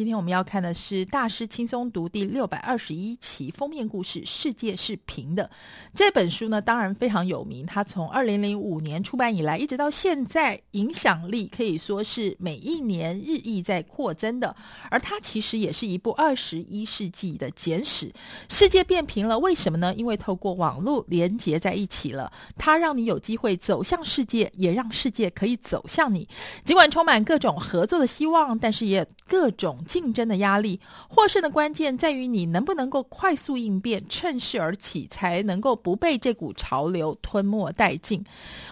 今天我们要看的是《大师轻松读》第六百二十一期封面故事《世界是平的》这本书呢，当然非常有名。它从二零零五年出版以来，一直到现在，影响力可以说是每一年日益在扩增的。而它其实也是一部二十一世纪的简史。世界变平了，为什么呢？因为透过网络连接在一起了，它让你有机会走向世界，也让世界可以走向你。尽管充满各种合作的希望，但是也各种竞争的压力。获胜的关键在于你能不能够快速应变，趁势而起，才能够不被这股潮流吞没殆尽。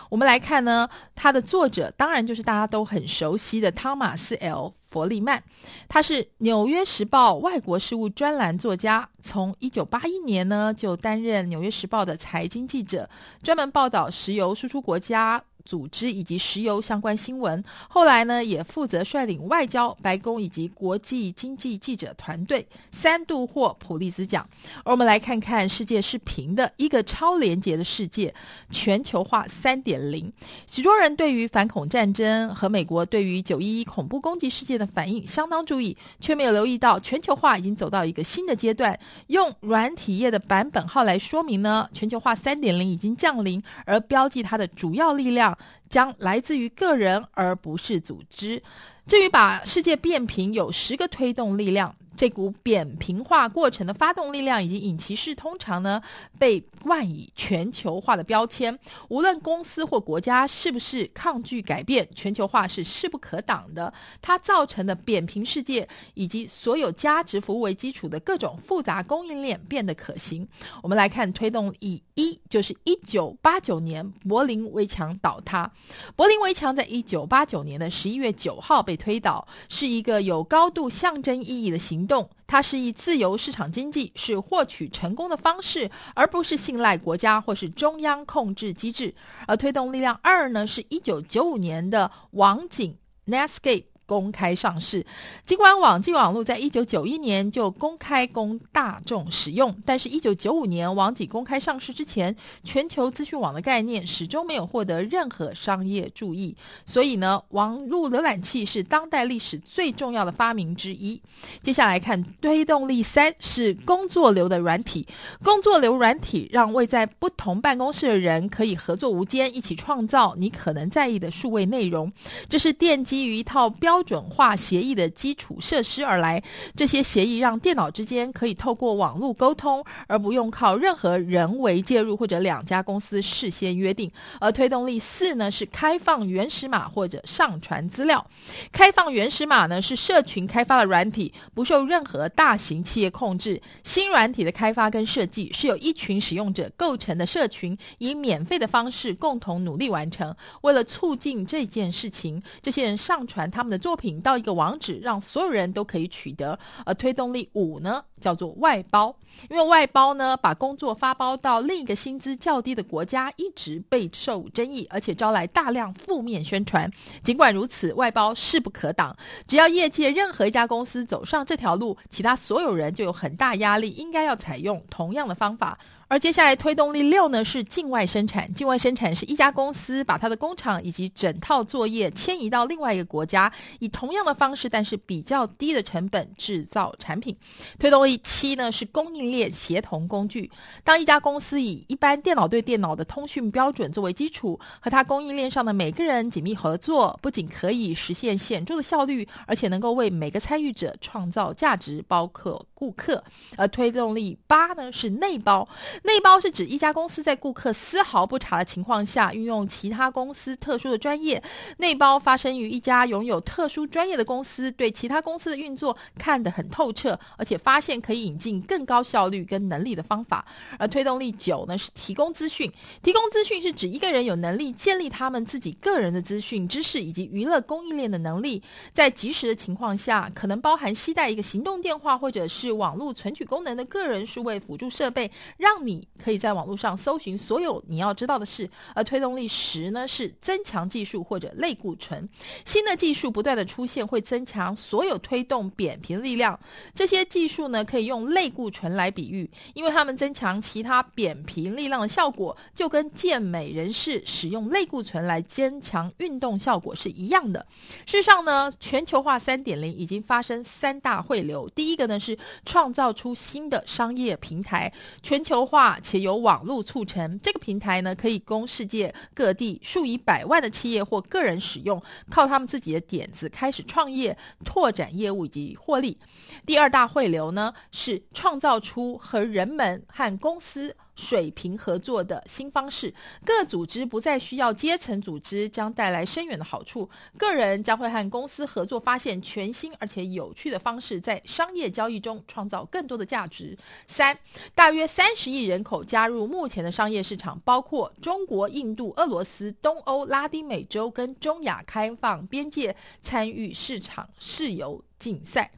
我们来看呢，它的作者当然就是大家都很熟悉的汤马斯 ·L· 弗利曼，他是《纽约时报》外国事务专栏作家，从一九八一年呢就担任《纽约时报》的财经记者，专门报道石油输出国家。组织以及石油相关新闻，后来呢也负责率领外交、白宫以及国际经济记者团队，三度获普利兹奖。而我们来看看世界是平的一个超连结的世界，全球化三点零。许多人对于反恐战争和美国对于九一一恐怖攻击事件的反应相当注意，却没有留意到全球化已经走到一个新的阶段。用软体业的版本号来说明呢，全球化三点零已经降临，而标记它的主要力量。将来自于个人，而不是组织。至于把世界变平，有十个推动力量。这股扁平化过程的发动力量以及引擎式，通常呢被冠以全球化的标签。无论公司或国家是不是抗拒改变，全球化是势不可挡的。它造成的扁平世界以及所有价值服务为基础的各种复杂供应链变得可行。我们来看推动以一，就是一九八九年柏林围墙倒塌。柏林围墙在一九八九年的十一月九号被推倒，是一个有高度象征意义的行动。它是以自由市场经济是获取成功的方式，而不是信赖国家或是中央控制机制。而推动力量二呢，是一九九五年的网景 Netscape。公开上市。尽管网际网络在一九九一年就公开供大众使用，但是，一九九五年网景公开上市之前，全球资讯网的概念始终没有获得任何商业注意。所以呢，网络浏览器是当代历史最重要的发明之一。接下来看推动力三，是工作流的软体。工作流软体让位在不同办公室的人可以合作无间，一起创造你可能在意的数位内容。这是奠基于一套标。标准化协议的基础设施而来，这些协议让电脑之间可以透过网络沟通，而不用靠任何人为介入或者两家公司事先约定。而推动力四呢，是开放原始码或者上传资料。开放原始码呢，是社群开发的软体，不受任何大型企业控制。新软体的开发跟设计是由一群使用者构成的社群，以免费的方式共同努力完成。为了促进这件事情，这些人上传他们的作作品到一个网址，让所有人都可以取得。而推动力五呢，叫做外包，因为外包呢，把工作发包到另一个薪资较低的国家，一直备受争议，而且招来大量负面宣传。尽管如此，外包势不可挡。只要业界任何一家公司走上这条路，其他所有人就有很大压力，应该要采用同样的方法。而接下来推动力六呢，是境外生产。境外生产是一家公司把它的工厂以及整套作业迁移到另外一个国家，以同样的方式，但是比较低的成本制造产品。推动力七呢，是供应链协同工具。当一家公司以一般电脑对电脑的通讯标准作为基础，和它供应链上的每个人紧密合作，不仅可以实现显著的效率，而且能够为每个参与者创造价值，包括顾客。而推动力八呢，是内包。内包是指一家公司在顾客丝毫不察的情况下，运用其他公司特殊的专业。内包发生于一家拥有特殊专业的公司，对其他公司的运作看得很透彻，而且发现可以引进更高效率跟能力的方法。而推动力九呢，是提供资讯。提供资讯是指一个人有能力建立他们自己个人的资讯、知识以及娱乐供应链的能力，在即时的情况下，可能包含携带一个行动电话或者是网络存取功能的个人数位辅助设备，让你可以在网络上搜寻所有你要知道的事。而推动力十呢，是增强技术或者类固醇。新的技术不断的出现，会增强所有推动扁平力量。这些技术呢，可以用类固醇来比喻，因为它们增强其他扁平力量的效果，就跟健美人士使用类固醇来增强运动效果是一样的。事实上呢，全球化三点零已经发生三大汇流。第一个呢，是创造出新的商业平台，全球化且由网络促成。这个平台呢，可以供世界各地数以百万的企业或个人使用，靠他们自己的点子开始创业、拓展业务以及获利。第二大汇流呢，是创造出和人们和公司水平合作的新方式，各组织不再需要阶层组织，将带来深远的好处。个人将会和公司合作，发现全新而且有趣的方式，在商业交易中创造更多的价值。三，大约三十亿人口加入目前的商业市场，包括中国、印度、俄罗斯、东欧、拉丁美洲跟中亚开放边界，参与市场自由竞赛。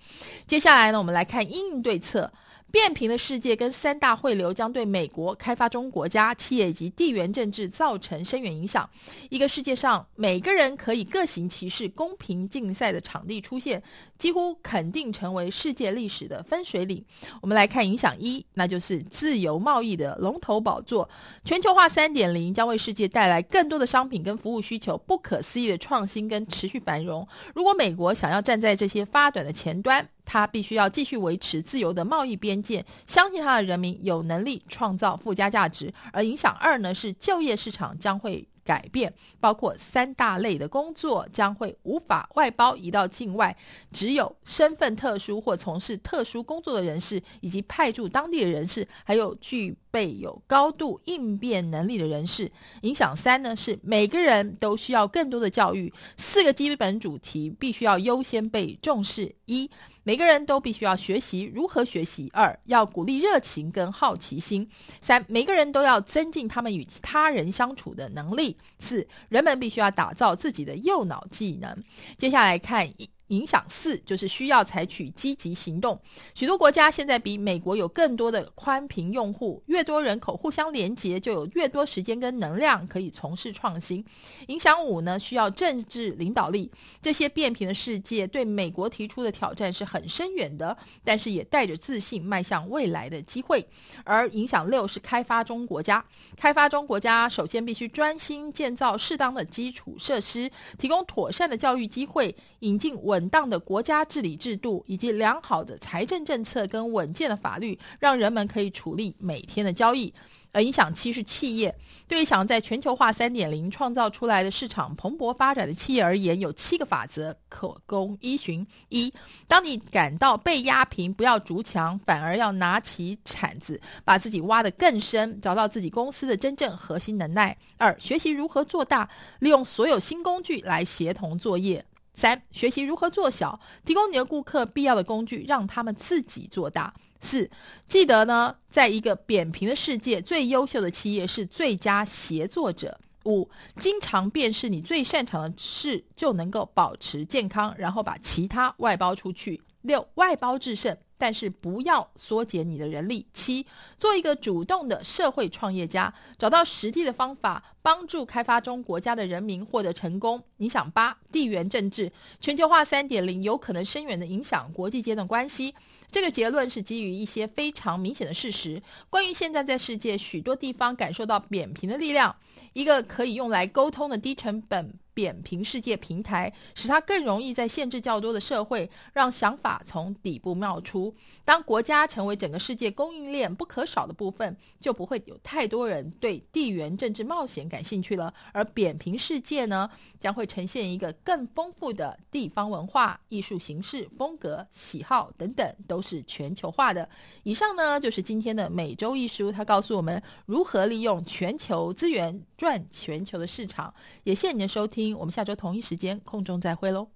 接下来呢，我们来看应对策。变平的世界跟三大汇流将对美国开发中国家企业以及地缘政治造成深远影响。一个世界上每个人可以各行其事、公平竞赛的场地出现，几乎肯定成为世界历史的分水岭。我们来看影响一，那就是自由贸易的龙头宝座。全球化三点零将为世界带来更多的商品跟服务需求，不可思议的创新跟持续繁荣。如果美国想要站在这些发展的前端，他必须要继续维持自由的贸易边界，相信他的人民有能力创造附加价值。而影响二呢，是就业市场将会改变，包括三大类的工作将会无法外包移到境外，只有身份特殊或从事特殊工作的人士，以及派驻当地的人士，还有具备有高度应变能力的人士。影响三呢，是每个人都需要更多的教育，四个基本主题必须要优先被重视。一每个人都必须要学习如何学习。二，要鼓励热情跟好奇心。三，每个人都要增进他们与他人相处的能力。四，人们必须要打造自己的右脑技能。接下来看。影响四就是需要采取积极行动。许多国家现在比美国有更多的宽频用户，越多人口互相连接，就有越多时间跟能量可以从事创新。影响五呢，需要政治领导力。这些变平的世界对美国提出的挑战是很深远的，但是也带着自信迈向未来的机会。而影响六是开发中国家，开发中国家首先必须专心建造适当的基础设施，提供妥善的教育机会，引进稳。稳当的国家治理制度，以及良好的财政政策跟稳健的法律，让人们可以处理每天的交易。而影响七是企业，对于想在全球化三点零创造出来的市场蓬勃发展的企业而言，有七个法则可供依循：一，当你感到被压平，不要筑墙，反而要拿起铲子，把自己挖得更深，找到自己公司的真正核心能耐；二，学习如何做大，利用所有新工具来协同作业。三、学习如何做小，提供你的顾客必要的工具，让他们自己做大。四、记得呢，在一个扁平的世界，最优秀的企业是最佳协作者。五、经常便是你最擅长的事，就能够保持健康，然后把其他外包出去。六、外包制胜。但是不要缩减你的人力。七，做一个主动的社会创业家，找到实际的方法，帮助开发中国家的人民获得成功。你想八，地缘政治，全球化三点零有可能深远的影响国际间的关系。这个结论是基于一些非常明显的事实。关于现在在世界许多地方感受到扁平的力量，一个可以用来沟通的低成本。扁平世界平台使它更容易在限制较多的社会，让想法从底部冒出。当国家成为整个世界供应链不可少的部分，就不会有太多人对地缘政治冒险感兴趣了。而扁平世界呢，将会呈现一个更丰富的地方文化、艺术形式、风格、喜好等等，都是全球化的。以上呢，就是今天的每周一书，它告诉我们如何利用全球资源赚全球的市场。也谢谢您的收听我们下周同一时间空中再会喽。